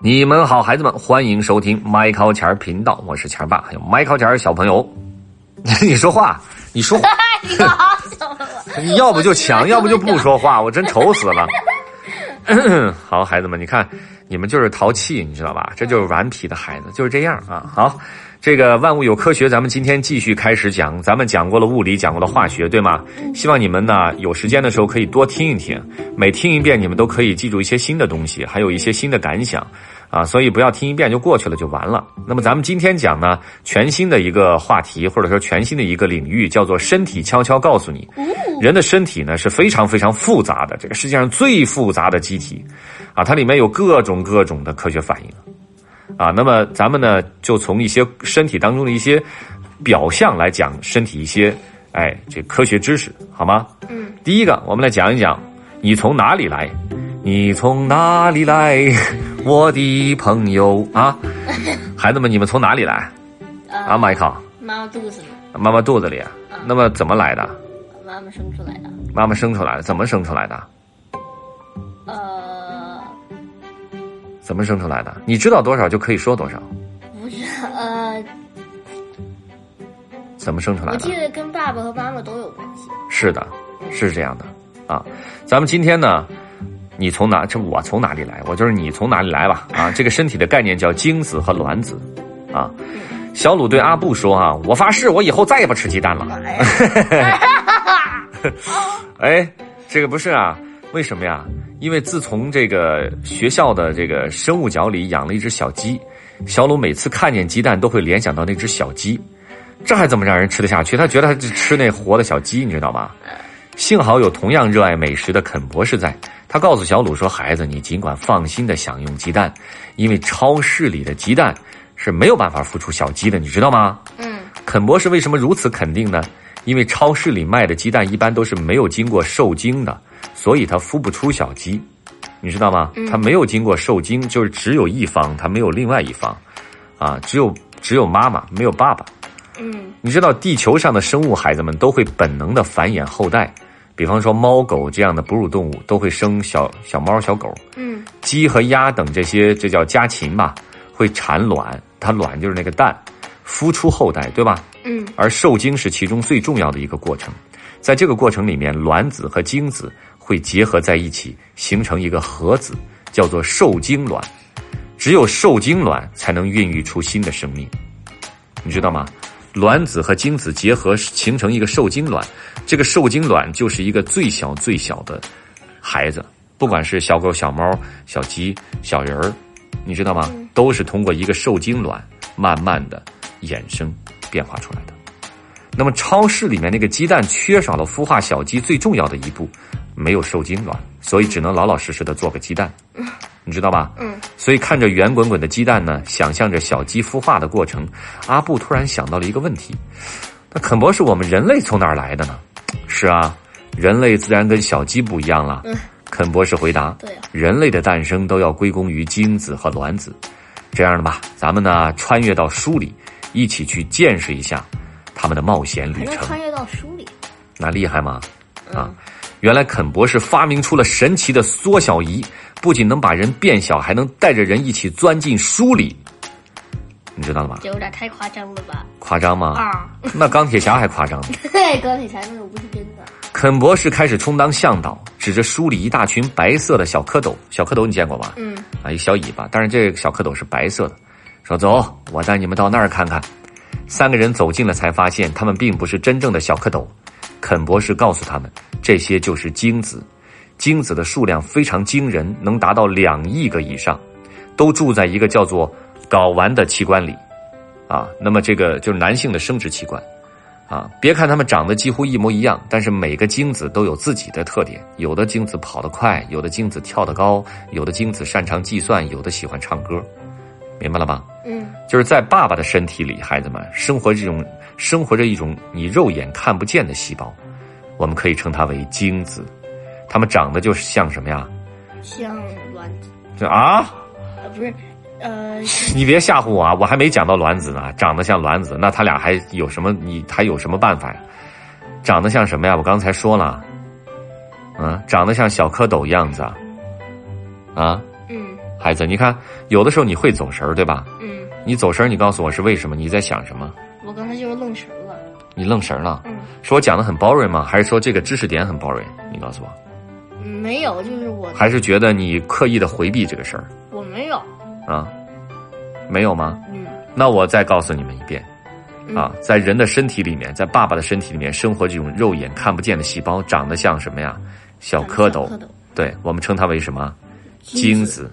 你们好，孩子们，欢迎收听麦考钱儿频道，我是钱儿爸，还有麦考钱儿小朋友。你说话，你说话，你？你要不就抢，要不就不说话，我真愁死了。好，孩子们，你看你们就是淘气，你知道吧？这就是顽皮的孩子，就是这样啊。好，这个万物有科学，咱们今天继续开始讲。咱们讲过了物理，讲过了化学，对吗？希望你们呢有时间的时候可以多听一听，每听一遍，你们都可以记住一些新的东西，还有一些新的感想啊。所以不要听一遍就过去了就完了。那么咱们今天讲呢，全新的一个话题，或者说全新的一个领域，叫做身体悄悄告诉你。人的身体呢是非常非常复杂的，这个世界上最复杂的机体，啊，它里面有各种各种的科学反应，啊，那么咱们呢就从一些身体当中的一些表象来讲身体一些，哎，这科学知识好吗？嗯，第一个，我们来讲一讲你从哪里来，你从哪里来，我的朋友啊，孩子们，你们从哪里来？啊，迈克，妈妈肚子里，妈妈肚子里，啊那么怎么来的？妈妈生出来的。妈妈生出来的，怎么生出来的？呃，怎么生出来的？你知道多少就可以说多少。不是，呃，怎么生出来的我记？得跟爸爸和妈妈都有关系。是的，是这样的啊。咱们今天呢，你从哪？这我从哪里来？我就是你从哪里来吧？啊，这个身体的概念叫精子和卵子啊。小鲁对阿布说啊，我发誓，我以后再也不吃鸡蛋了。哎，这个不是啊？为什么呀？因为自从这个学校的这个生物角里养了一只小鸡，小鲁每次看见鸡蛋都会联想到那只小鸡，这还怎么让人吃得下去？他觉得他是吃那活的小鸡，你知道吗？幸好有同样热爱美食的肯博士在，他告诉小鲁说：“孩子，你尽管放心的享用鸡蛋，因为超市里的鸡蛋是没有办法孵出小鸡的，你知道吗？”嗯，肯博士为什么如此肯定呢？因为超市里卖的鸡蛋一般都是没有经过受精的，所以它孵不出小鸡，你知道吗？它没有经过受精，就是只有一方，它没有另外一方，啊，只有只有妈妈，没有爸爸。嗯，你知道地球上的生物孩子们都会本能的繁衍后代，比方说猫狗这样的哺乳动物都会生小小猫小狗，嗯，鸡和鸭等这些，这叫家禽吧，会产卵，它卵就是那个蛋，孵出后代，对吧？嗯，而受精是其中最重要的一个过程，在这个过程里面，卵子和精子会结合在一起，形成一个核子，叫做受精卵。只有受精卵才能孕育出新的生命，你知道吗？卵子和精子结合形成一个受精卵，这个受精卵就是一个最小最小的孩子，不管是小狗、小猫、小鸡、小人儿，你知道吗？都是通过一个受精卵慢慢的衍生变化出来的。那么超市里面那个鸡蛋缺少了孵化小鸡最重要的一步，没有受精卵，所以只能老老实实的做个鸡蛋，你知道吧？嗯。所以看着圆滚滚的鸡蛋呢，想象着小鸡孵化的过程，阿布突然想到了一个问题：那肯博士，我们人类从哪儿来的呢？是啊，人类自然跟小鸡不一样了。嗯肯博士回答：对啊人类的诞生都要归功于精子和卵子。这样的吧，咱们呢穿越到书里，一起去见识一下他们的冒险旅程。能穿越到书里。那厉害吗？啊，原来肯博士发明出了神奇的缩小仪，不仅能把人变小，还能带着人一起钻进书里。你知道了吗？这有点太夸张了吧？夸张吗？啊，那钢铁侠还夸张呢。对，钢铁侠那个不是真的。肯博士开始充当向导，指着书里一大群白色的小蝌蚪。小蝌蚪你见过吧？嗯，啊，一小尾巴，但是这个小蝌蚪是白色的。说走，我带你们到那儿看看。三个人走近了，才发现他们并不是真正的小蝌蚪。肯博士告诉他们，这些就是精子，精子的数量非常惊人，能达到两亿个以上，都住在一个叫做睾丸的器官里。啊，那么这个就是男性的生殖器官。啊，别看它们长得几乎一模一样，但是每个精子都有自己的特点。有的精子跑得快，有的精子跳得高，有的精子擅长计算，有的喜欢唱歌，明白了吧？嗯，就是在爸爸的身体里，孩子们生活这种生活着一种你肉眼看不见的细胞，我们可以称它为精子。它们长得就是像什么呀？像卵子，这啊，呃，不是，呃，你别吓唬我啊！我还没讲到卵子呢，长得像卵子，那它俩还有什么？你还有什么办法呀？长得像什么呀？我刚才说了，嗯，长得像小蝌蚪样子啊，啊，嗯，孩子，你看有的时候你会走神儿，对吧？嗯，你走神儿，你告诉我是为什么？你在想什么？我刚才就是愣神了。你愣神儿了？嗯，是我讲的很 boring 吗？还是说这个知识点很 boring？你告诉我，嗯没有，就是我还是觉得你刻意的回避这个事儿我没有。啊？没有吗？嗯那我再告诉你们一遍嗯啊，在人的身体里面，在爸爸的身体里面生活这种肉眼看不见的细胞，长得像什么呀？小蝌蚪蝌。蚪。对，我们称它为什么？精子。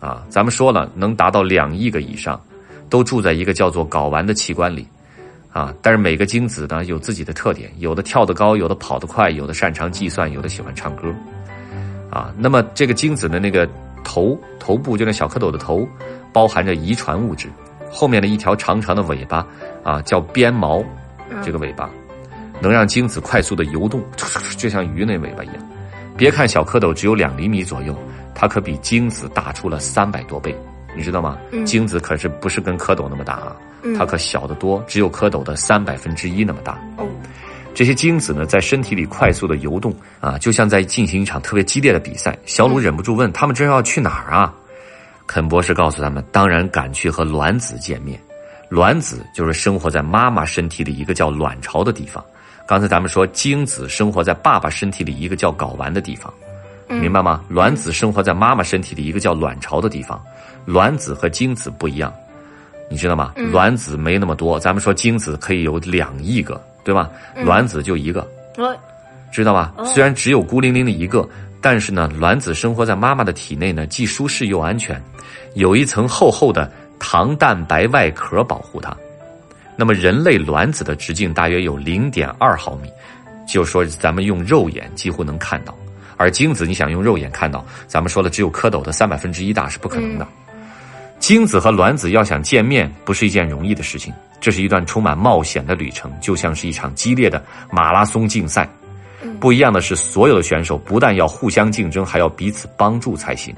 啊，咱们说了，能达到两亿个以上，都住在一个叫做睾丸的器官里。啊，但是每个精子呢有自己的特点，有的跳得高，有的跑得快，有的擅长计算，有的喜欢唱歌。啊，那么这个精子的那个头头部，就那小蝌蚪的头，包含着遗传物质，后面的一条长长的尾巴啊，叫鞭毛，这个尾巴能让精子快速的游动，就像鱼那尾巴一样。别看小蝌蚪只有两厘米左右，它可比精子大出了三百多倍，你知道吗？嗯精子可是不是跟蝌蚪那么大啊，嗯它可小得多，只有蝌蚪的三百分之一那么大。哦，这些精子呢，在身体里快速的游动啊，就像在进行一场特别激烈的比赛。小鲁忍不住问：“他们这要去哪儿啊？”肯博士告诉他们：“当然赶去和卵子见面。卵子就是生活在妈妈身体里一个叫卵巢的地方。刚才咱们说，精子生活在爸爸身体里一个叫睾丸的地方，明白吗？卵子生活在妈妈身体里一个叫卵巢的地方。卵子和精子不一样，你知道吗？卵子没那么多，咱们说精子可以有两亿个，对吧？卵子就一个，我知道吧？哦虽然只有孤零零的一个，但是呢，卵子生活在妈妈的体内呢，既舒适又安全，有一层厚厚的糖蛋白外壳保护它。那么人类卵子的直径大约有零点二毫米，就说咱们用肉眼几乎能看到，而精子你想用肉眼看到，咱们说了只有蝌蚪的三百分之一大是不可能的。精子和卵子要想见面，不是一件容易的事情，这是一段充满冒险的旅程，就像是一场激烈的马拉松竞赛。不一样的是，所有的选手不但要互相竞争，还要彼此帮助才行。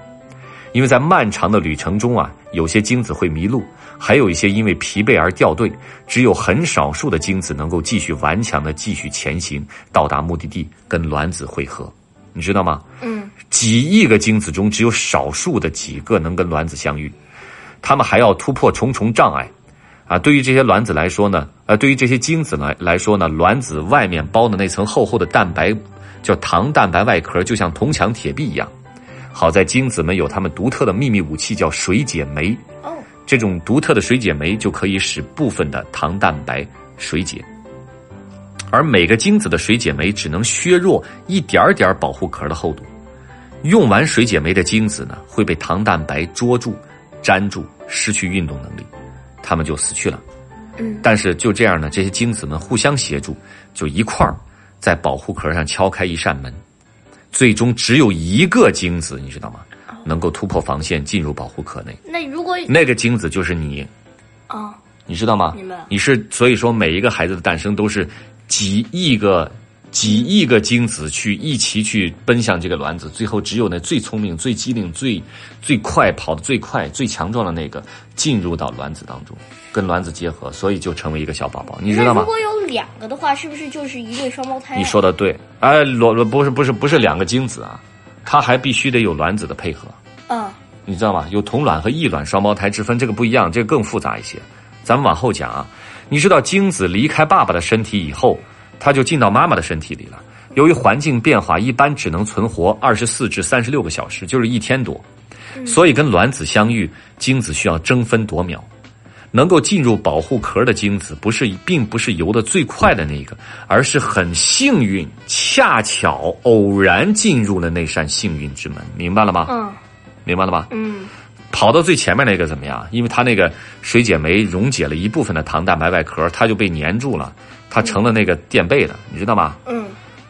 因为在漫长的旅程中啊，有些精子会迷路，还有一些因为疲惫而掉队，只有很少数的精子能够继续顽强的继续前行，到达目的地跟卵子会合。你知道吗？嗯几亿个精子中，只有少数的几个能跟卵子相遇，他们还要突破重重障碍。啊，对于这些卵子来说呢，呃，对于这些精子来来说呢，卵子外面包的那层厚厚的蛋白，叫糖蛋白外壳，就像铜墙铁壁一样。好在精子们有他们独特的秘密武器，叫水解酶。哦这种独特的水解酶就可以使部分的糖蛋白水解，而每个精子的水解酶只能削弱一点点保护壳的厚度。用完水解酶的精子呢，会被糖蛋白捉住、粘住，失去运动能力，它们就死去了。嗯但是就这样呢，这些精子们互相协助，就一块儿在保护壳上敲开一扇门，最终只有一个精子，你知道吗？能够突破防线进入保护壳内，那如果那个精子就是你，啊你知道吗？你是所以说每一个孩子的诞生都是几亿个、几亿个精子去一起去奔向这个卵子，最后只有那最聪明、最机灵、最最快跑得最快、最强壮的那个进入到卵子当中，跟卵子结合，所以就成为一个小宝宝，你知道吗？如果有两个的话，是不是就是一对双胞胎啊？你说的对，哎，卵不是不是不是两个精子啊，它还必须得有卵子的配合。嗯你知道吗？有同卵和异卵双胞胎之分，这个不一样，这个更复杂一些。咱们往后讲啊。你知道精子离开爸爸的身体以后，它就进到妈妈的身体里了。由于环境变化，一般只能存活二十四至三十六个小时，就是一天多。所以跟卵子相遇，精子需要争分夺秒。能够进入保护壳的精子，不是并不是游得最快的那个，而是很幸运，恰巧偶然进入了那扇幸运之门，明白了吗？嗯明白了吧？嗯跑到最前面那个怎么样？因为它那个水解酶溶解了一部分的糖蛋白外壳，它就被粘住了，它成了那个垫背的，你知道吗？嗯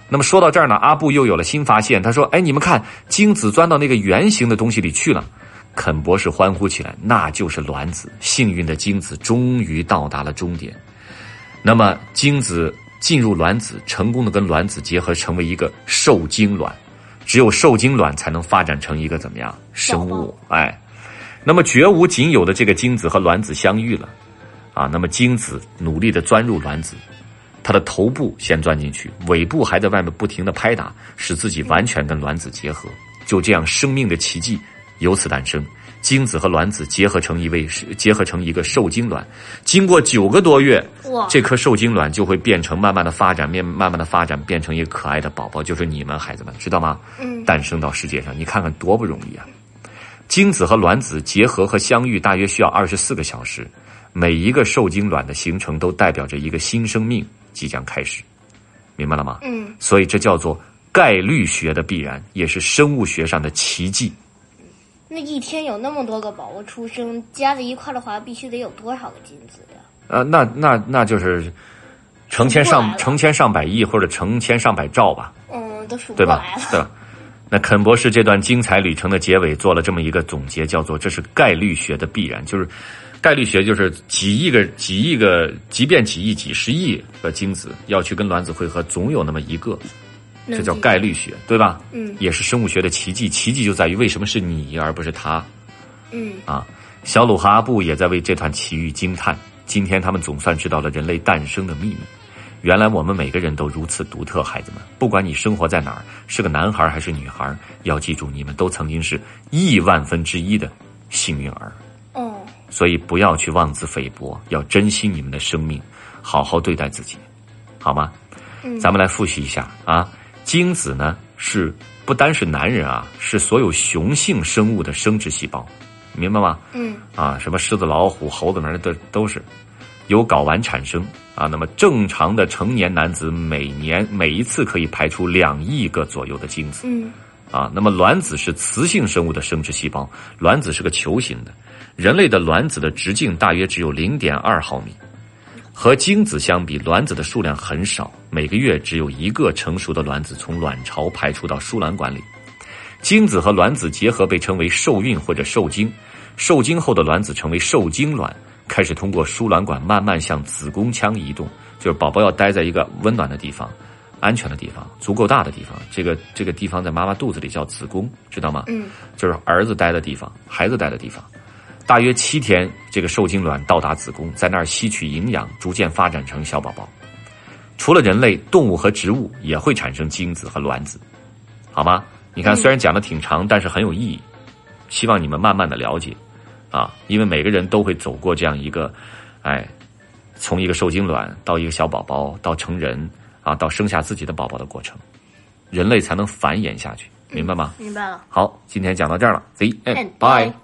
那么说到这儿呢，阿布又有了新发现，他说：“哎，你们看，精子钻到那个圆形的东西里去了。”肯博士欢呼起来：“那就是卵子！幸运的精子终于到达了终点。那么，精子进入卵子，成功的跟卵子结合，成为一个受精卵。只有受精卵才能发展成一个怎么样生物？哎，那么绝无仅有的这个精子和卵子相遇了，啊，那么精子努力的钻入卵子，它的头部先钻进去，尾部还在外面不停的拍打，使自己完全跟卵子结合。就这样，生命的奇迹由此诞生。精子和卵子结合成一位结合成一个受精卵，经过九个多月，哇，这颗受精卵就会变成慢慢的发展，变慢慢的发展变成一个可爱的宝宝，就是你们孩子们知道吗？嗯，诞生到世界上，你看看多不容易啊！精子和卵子结合和相遇大约需要二十四个小时，每一个受精卵的形成都代表着一个新生命即将开始，明白了吗？嗯，所以这叫做概率学的必然，也是生物学上的奇迹。那一天有那么多个宝宝出生，加在一块的话，必须得有多少个精子呀？呃，那那那就是成千上成千上百亿或者成千上百兆吧。嗯，都数不对吧过来？了。对吧？那肯博士这段精彩旅程的结尾做了这么一个总结，叫做这是概率学的必然，就是概率学就是几亿个、几亿个，即便几亿、几十亿个精子要去跟卵子汇合，总有那么一个，这叫概率学，对吧？嗯也是生物学的奇迹，奇迹就在于为什么是你而不是他嗯啊？小鲁和阿布也在为这段奇遇惊叹。今天他们总算知道了人类诞生的秘密。原来我们每个人都如此独特，孩子们，不管你生活在哪儿，是个男孩还是女孩，要记住，你们都曾经是亿万分之一的幸运儿。哦，所以不要去妄自菲薄，要珍惜你们的生命，好好对待自己，好吗？嗯咱们来复习一下啊，精子呢是不单是男人啊，是所有雄性生物的生殖细胞，明白吗？嗯啊，什么狮子、老虎、猴子那都都是由睾丸产生啊。那么正常的成年男子每年每一次可以排出两亿个左右的精子嗯啊。那么卵子是雌性生物的生殖细胞，卵子是个球形的，人类的卵子的直径大约只有零点二毫米。和精子相比，卵子的数量很少，每个月只有一个成熟的卵子从卵巢排出到输卵管里。精子和卵子结合被称为受孕或者受精，受精后的卵子成为受精卵，开始通过输卵管慢慢向子宫腔移动。就是宝宝要待在一个温暖的地方、安全的地方、足够大的地方。这个这个地方在妈妈肚子里叫子宫，知道吗？嗯就是儿子待的地方，孩子待的地方。大约七天，这个受精卵到达子宫，在那儿吸取营养，逐渐发展成小宝宝。除了人类，动物和植物也会产生精子和卵子，好吗？你看，嗯虽然讲的挺长，但是很有意义。希望你们慢慢的了解，啊，因为每个人都会走过这样一个，哎，从一个受精卵到一个小宝宝，到成人啊，到生下自己的宝宝的过程，人类才能繁衍下去，明白吗？明白了。好，今天讲到这儿了，See And bye bye。